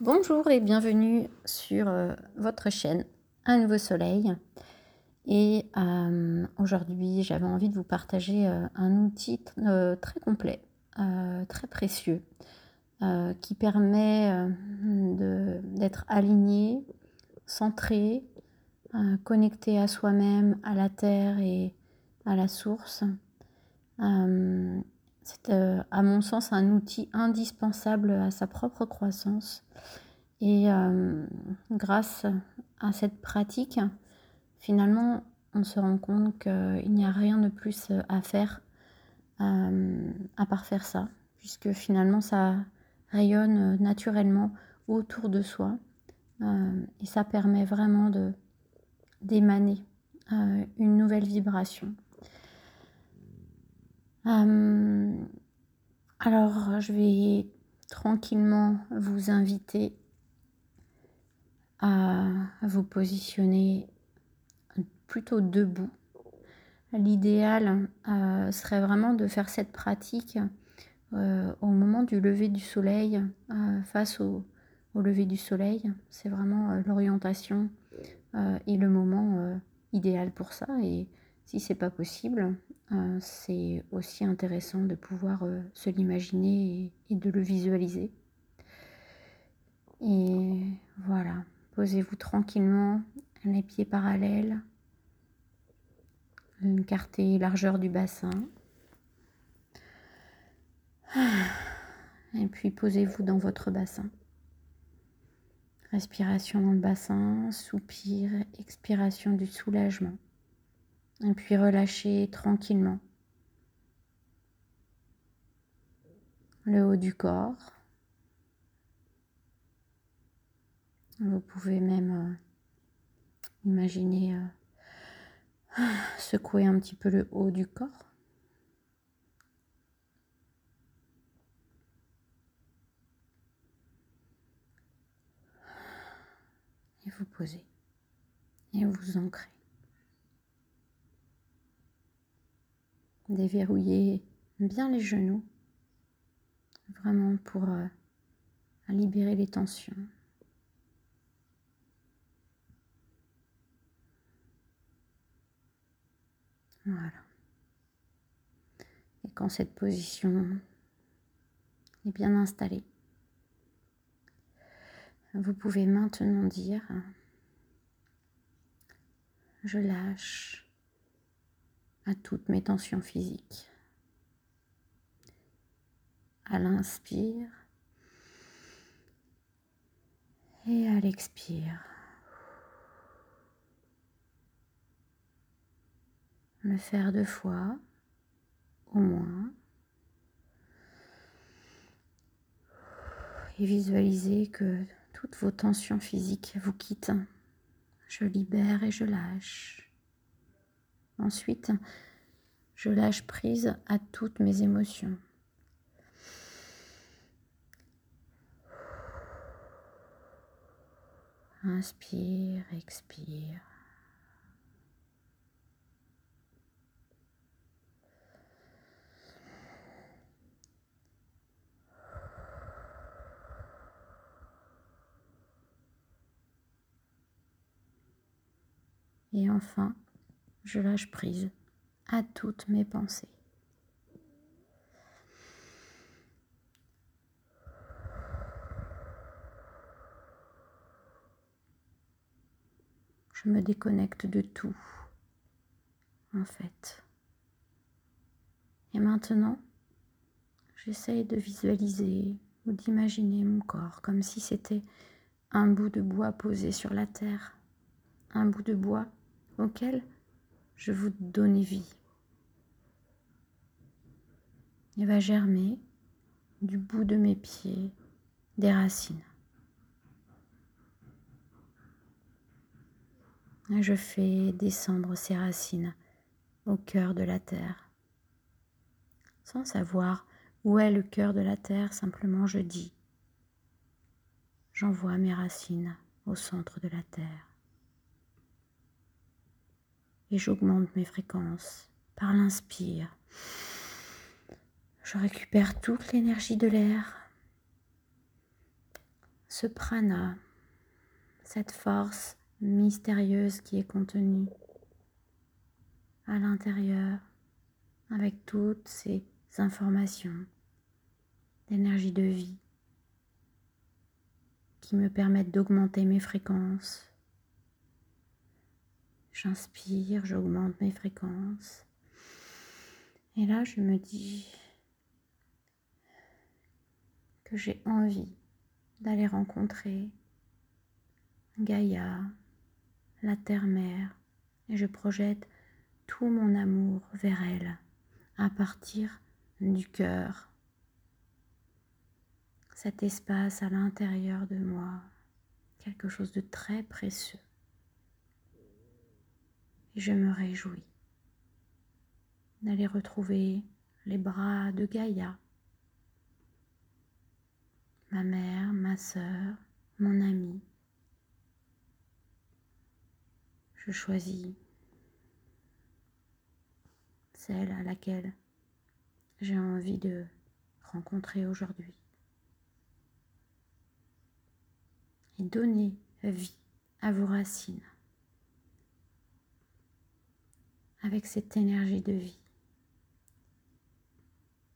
Bonjour et bienvenue sur euh, votre chaîne Un nouveau soleil. Et euh, aujourd'hui, j'avais envie de vous partager euh, un outil très complet, très précieux, qui permet d'être aligné, centré, connecté à soi-même, à la terre et à la source. C'est à mon sens un outil indispensable à sa propre croissance et euh, grâce à cette pratique, finalement, on se rend compte qu'il n'y a rien de plus à faire euh, à part faire ça, puisque finalement ça rayonne naturellement autour de soi euh, et ça permet vraiment de d'émaner une nouvelle vibration. Alors je vais tranquillement vous inviter à vous positionner plutôt debout. L'idéal euh, serait vraiment de faire cette pratique euh, au moment du lever du soleil, euh, face au, lever du soleil. C'est vraiment l'orientation et le moment idéal pour ça. Et si c'est pas possible, c'est aussi intéressant de pouvoir se l'imaginer et de le visualiser. Et voilà. Posez-vous tranquillement, les pieds parallèles, écartez largeur du bassin. Et puis posez-vous dans votre bassin. Respiration dans le bassin, soupir, expiration du soulagement. Et puis relâchez tranquillement le haut du corps. Vous pouvez même euh, imaginer euh, secouer un petit peu le haut du corps. Et vous posez. Et vous ancrez. Déverrouillez bien les genoux. Vraiment pour euh, libérer les tensions. Voilà. Et quand cette position est bien installée, vous pouvez maintenant dire, je lâche à toutes mes tensions physiques. À l'inspire et à l'expire. le faire deux fois au moins. Et visualisez que toutes vos tensions physiques vous quittent. Je libère et je lâche. Ensuite, je lâche prise à toutes mes émotions. Inspire, expire. Et enfin, je lâche prise à toutes mes pensées. Je me déconnecte de tout, en fait. Et maintenant, j'essaye de visualiser ou d'imaginer mon corps comme si c'était un bout de bois posé sur la terre. Un bout de bois auquel je vous donne vie. Il va germer du bout de mes pieds des racines. Je fais descendre ces racines au cœur de la terre. Sans savoir où est le cœur de la terre, simplement je dis, j'envoie mes racines au centre de la terre et j'augmente mes fréquences par l'inspire. Je récupère toute l'énergie de l'air. ce prana, cette force mystérieuse qui est contenue à l'intérieur avec toutes ces informations d'énergie de vie qui me permettent d'augmenter mes fréquences. J'inspire, j'augmente mes fréquences. Et là, je me dis que j'ai envie d'aller rencontrer Gaïa, la terre-mère, et je projette tout mon amour vers elle à partir du cœur. Cet espace à l'intérieur de moi, quelque chose de très précieux. Et je me réjouis d'aller retrouver les bras de Gaïa, ma mère, ma sœur, mon ami. Je choisis celle à laquelle j'ai envie de rencontrer aujourd'hui. Et donner vie à vos racines avec cette énergie de vie.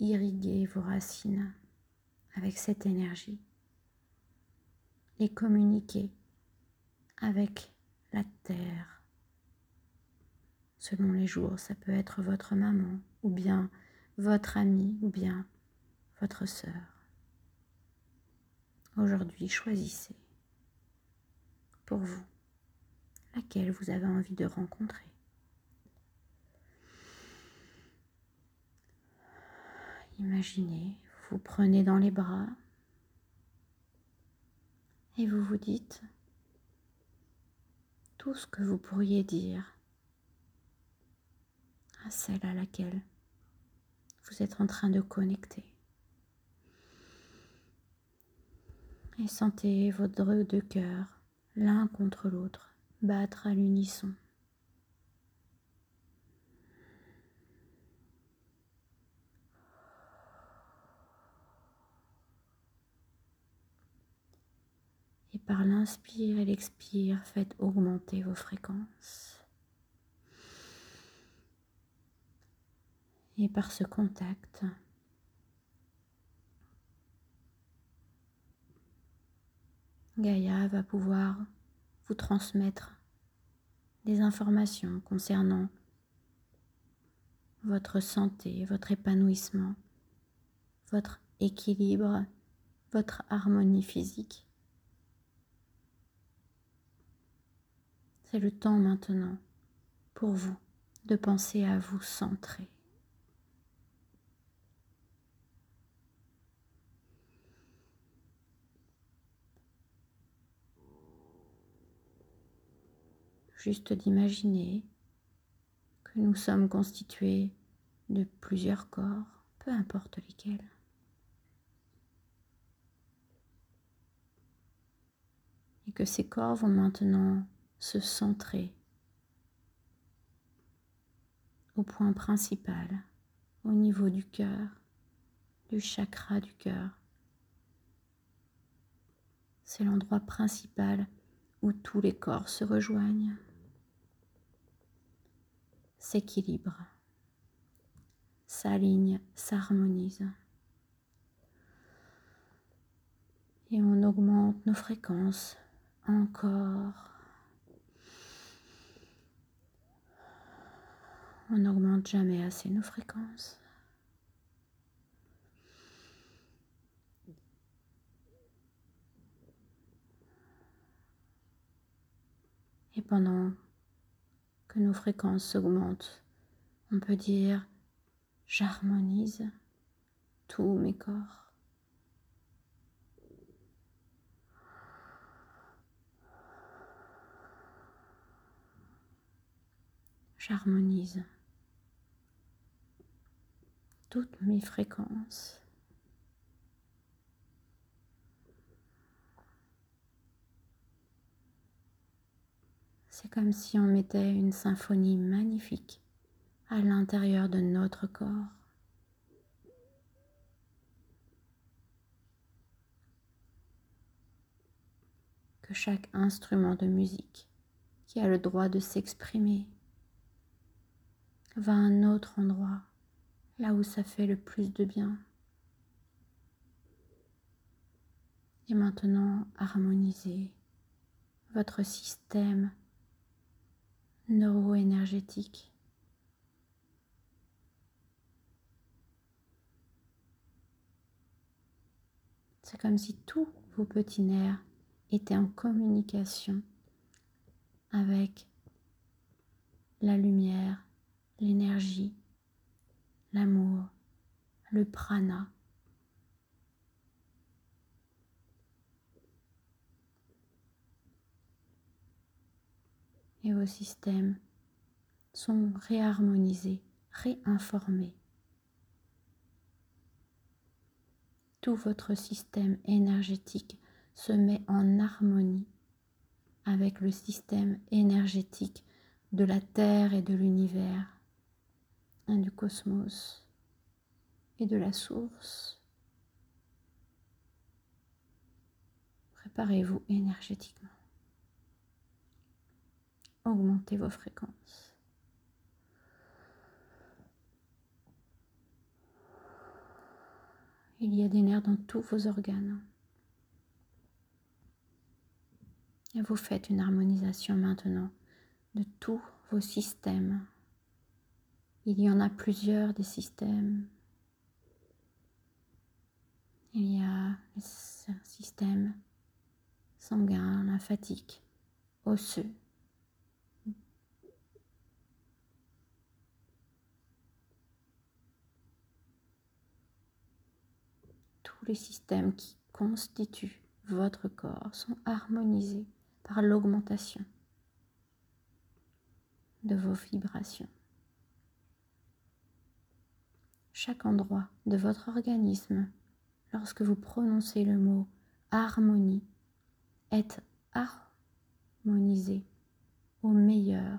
Irriguez vos racines avec cette énergie et communiquez avec la terre selon les jours. Ça peut être votre maman, ou bien votre ami, ou bien votre sœur. Aujourd'hui, choisissez pour vous laquelle vous avez envie de rencontrer. Imaginez, vous prenez dans les bras et vous vous dites tout ce que vous pourriez dire à celle à laquelle vous êtes en train de connecter. Et sentez votre deux cœurs l'un contre l'autre battre à l'unisson. Et par l'inspire et l'expire, faites augmenter vos fréquences. Et par ce contact, Gaïa va pouvoir vous transmettre des informations concernant votre santé, votre épanouissement, votre équilibre, votre harmonie physique. C'est le temps maintenant pour vous de penser à vous centrer. juste d'imaginer que nous sommes constitués de plusieurs corps, peu importe lesquels. Et que ces corps vont maintenant se centrer au point principal, au niveau du cœur, du chakra du cœur. C'est l'endroit principal où tous les corps se rejoignent s'équilibre, s'aligne, s'harmonise. Et on augmente nos fréquences encore. On n'augmente jamais assez nos fréquences. Et pendant que nos fréquences s'augmentent, on peut dire j'harmonise tous mes corps. J'harmonise toutes mes fréquences. C'est comme si on mettait une symphonie magnifique à l'intérieur de notre corps. que chaque instrument de musique qui a le droit de s'exprimer va à un autre endroit, là où ça fait le plus de bien. Et maintenant, harmonisez votre système neuro-énergétique. C'est comme si tous vos petits nerfs étaient en communication avec la lumière, l'énergie, l'amour, le prana. Et vos systèmes sont réharmonisés, réinformés. Tout votre système énergétique se met en harmonie avec le système énergétique de la Terre et de l'univers, du cosmos et de la source. Préparez-vous énergétiquement. Augmentez vos fréquences. Il y a des nerfs dans tous vos organes. Et vous faites une harmonisation maintenant de tous vos systèmes. Il y en a plusieurs des systèmes. Il y a un système sanguin, lymphatique, osseux. Tous les systèmes qui constituent votre corps sont harmonisés par l'augmentation de vos vibrations. Chaque endroit de votre organisme, lorsque vous prononcez le mot harmonie, est harmonisé au meilleur,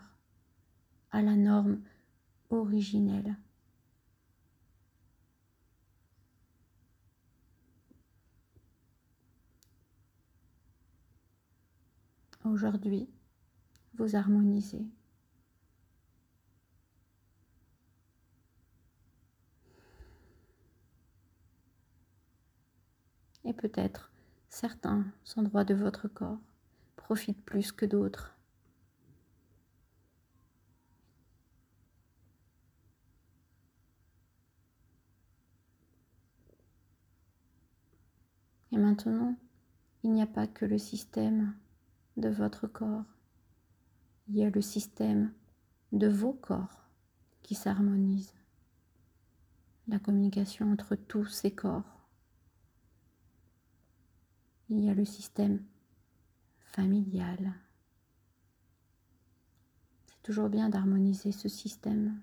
à la norme originelle. Aujourd'hui, vous harmonisez et peut-être certains endroits de votre corps profitent plus que d'autres. Et maintenant, il n'y a pas que le système de votre corps, il y a le système de vos corps qui s'harmonise. La communication entre tous ces corps il y a le système familial. C'est toujours bien d'harmoniser ce système.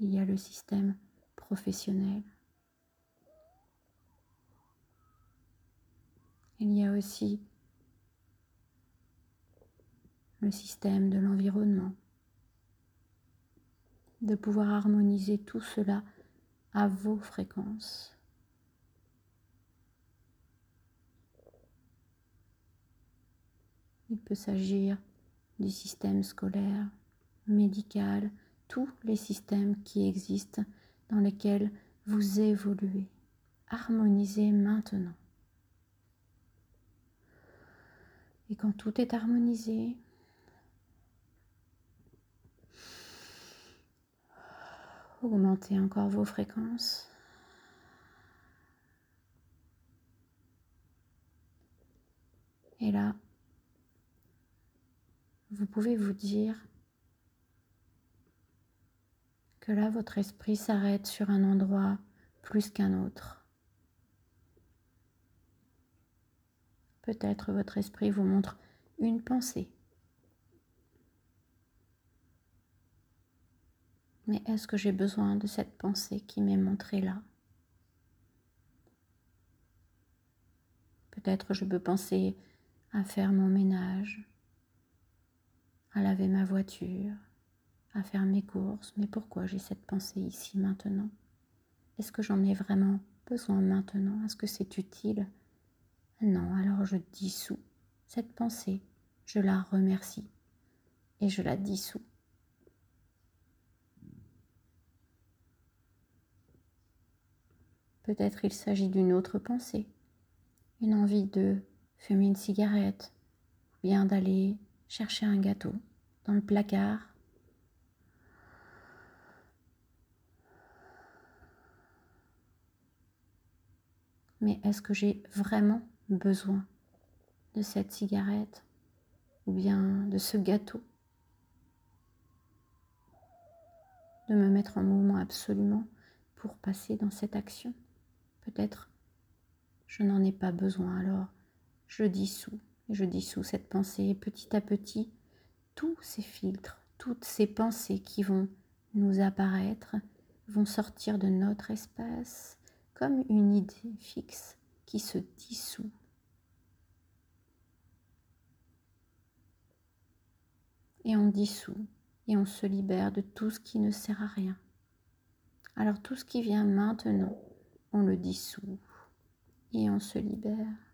Il y a le système professionnel. Il y a aussi le système de l'environnement. De pouvoir harmoniser tout cela à vos fréquences. Il peut s'agir du système scolaire, médical, tous les systèmes qui existent dans lesquels vous évoluez. Harmonisez maintenant. Et quand tout est harmonisé, augmentez encore vos fréquences. Et là, vous pouvez vous dire que là, votre esprit s'arrête sur un endroit plus qu'un autre. Peut-être votre esprit vous montre une pensée. Mais est-ce que j'ai besoin de cette pensée qui m'est montrée là? Peut-être je peux penser à faire mon ménage, à laver ma voiture, à faire mes courses. Mais pourquoi j'ai cette pensée ici maintenant? Est-ce que j'en ai vraiment besoin maintenant? Est-ce que c'est utile? Non, alors je dissous cette pensée, je la remercie et je la dissous. Peut-être il s'agit d'une autre pensée, une envie de fumer une cigarette, ou bien d'aller chercher un gâteau dans le placard. Mais est-ce que j'ai vraiment besoin de cette cigarette ou bien de ce gâteau? De me mettre en mouvement absolument pour passer dans cette action? Peut-être je n'en ai pas besoin alors je dissous je dissous cette pensée petit à petit tous ces filtres, toutes ces pensées qui vont nous apparaître vont sortir de notre espace comme une idée fixe qui se dissout. Et on dissout et on se libère de tout ce qui ne sert à rien. Alors tout ce qui vient maintenant, on le dissout et on se libère.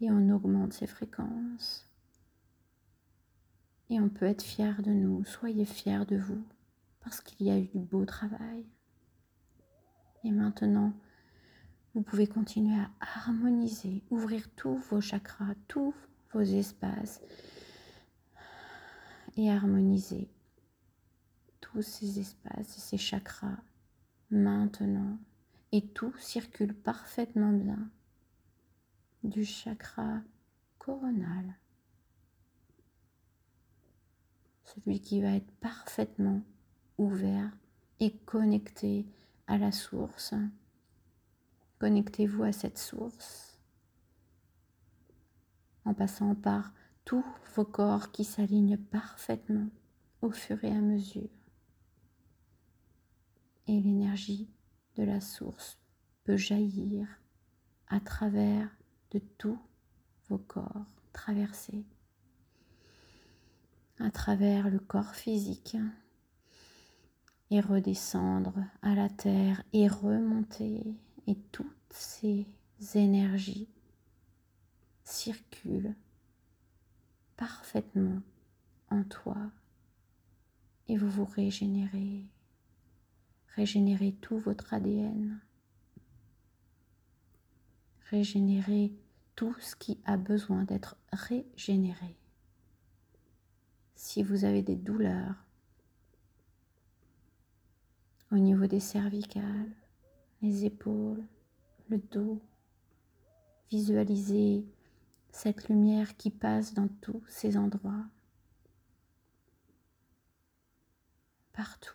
Et on augmente ses fréquences. Et on peut être fier de nous. Soyez fiers de vous parce qu'il y a eu du beau travail. Et maintenant, vous pouvez continuer à harmoniser, ouvrir tous vos chakras, tous vos espaces et harmoniser tous ces espaces et ces chakras maintenant. Et tout circule parfaitement bien du chakra coronal, celui qui va être parfaitement ouvert et connecté à la source. Connectez-vous à cette source en passant par tous vos corps qui s'alignent parfaitement au fur et à mesure. Et l'énergie de la source peut jaillir à travers de tous vos corps traversés, à travers le corps physique et redescendre à la terre et remonter et toutes ces énergies circulent parfaitement en toi et vous vous régénérez, régénérez tout votre ADN, régénérer tout ce qui a besoin d'être régénéré. Si vous avez des douleurs au niveau des cervicales, les épaules, le dos, visualisez cette lumière qui passe dans tous ces endroits, partout,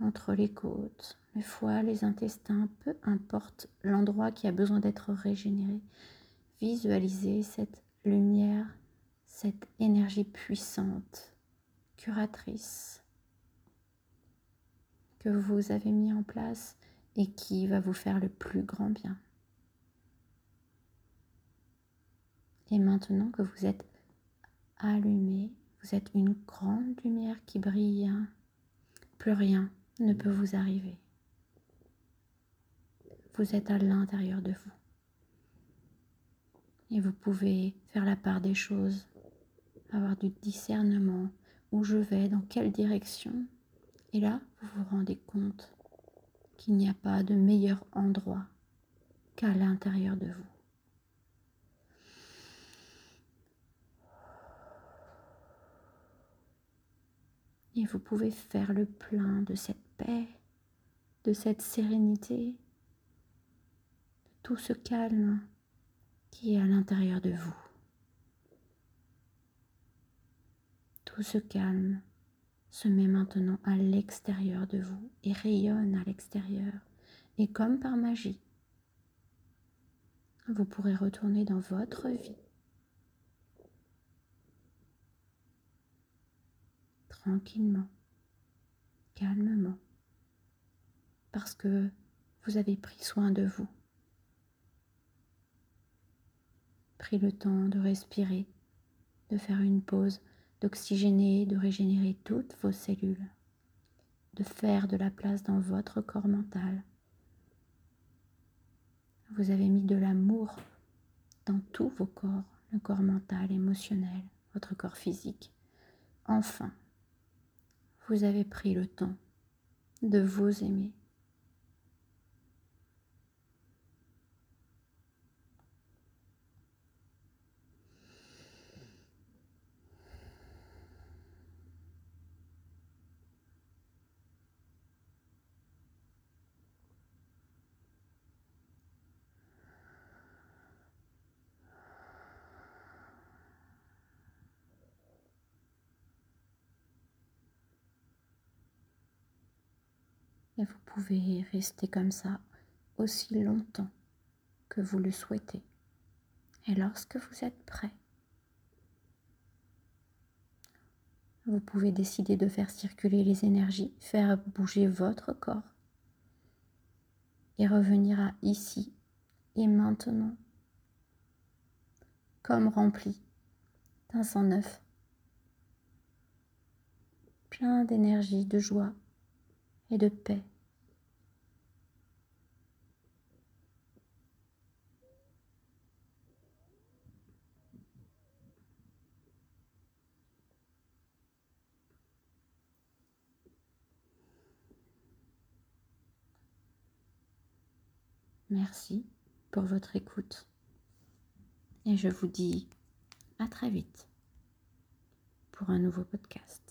entre les côtes, le foie, les intestins, peu importe l'endroit qui a besoin d'être régénéré. Visualisez cette lumière, cette énergie puissante, curatrice que vous avez mis en place et qui va vous faire le plus grand bien. Et maintenant que vous êtes allumé, vous êtes une grande lumière qui brille, plus rien ne peut vous arriver. Vous êtes à l'intérieur de vous. Et vous pouvez faire la part des choses, avoir du discernement, où je vais, dans quelle direction. Et là, vous vous rendez compte qu'il n'y a pas de meilleur endroit qu'à l'intérieur de vous. Et vous pouvez faire le plein de cette paix, de cette sérénité, tout ce calme qui est à l'intérieur de vous. Tout ce calme se met maintenant à l'extérieur de vous et rayonne à l'extérieur. Et comme par magie, vous pourrez retourner dans votre vie tranquillement, calmement, parce que vous avez pris soin de vous, pris le temps de respirer, de faire une pause, d'oxygéner, de régénérer toutes vos cellules, de faire de la place dans votre corps mental Vous avez mis de l'amour dans tous vos corps, le corps mental, émotionnel, votre corps physique. Enfin, vous avez pris le temps de vous aimer. Et vous pouvez rester comme ça aussi longtemps que vous le souhaitez. Et lorsque vous êtes prêt, vous pouvez décider de faire circuler les énergies, faire bouger votre corps et revenir à ici et maintenant, comme rempli d'un sang neuf, plein d'énergie, de joie et de paix. Merci pour votre écoute et je vous dis à très vite pour un nouveau podcast.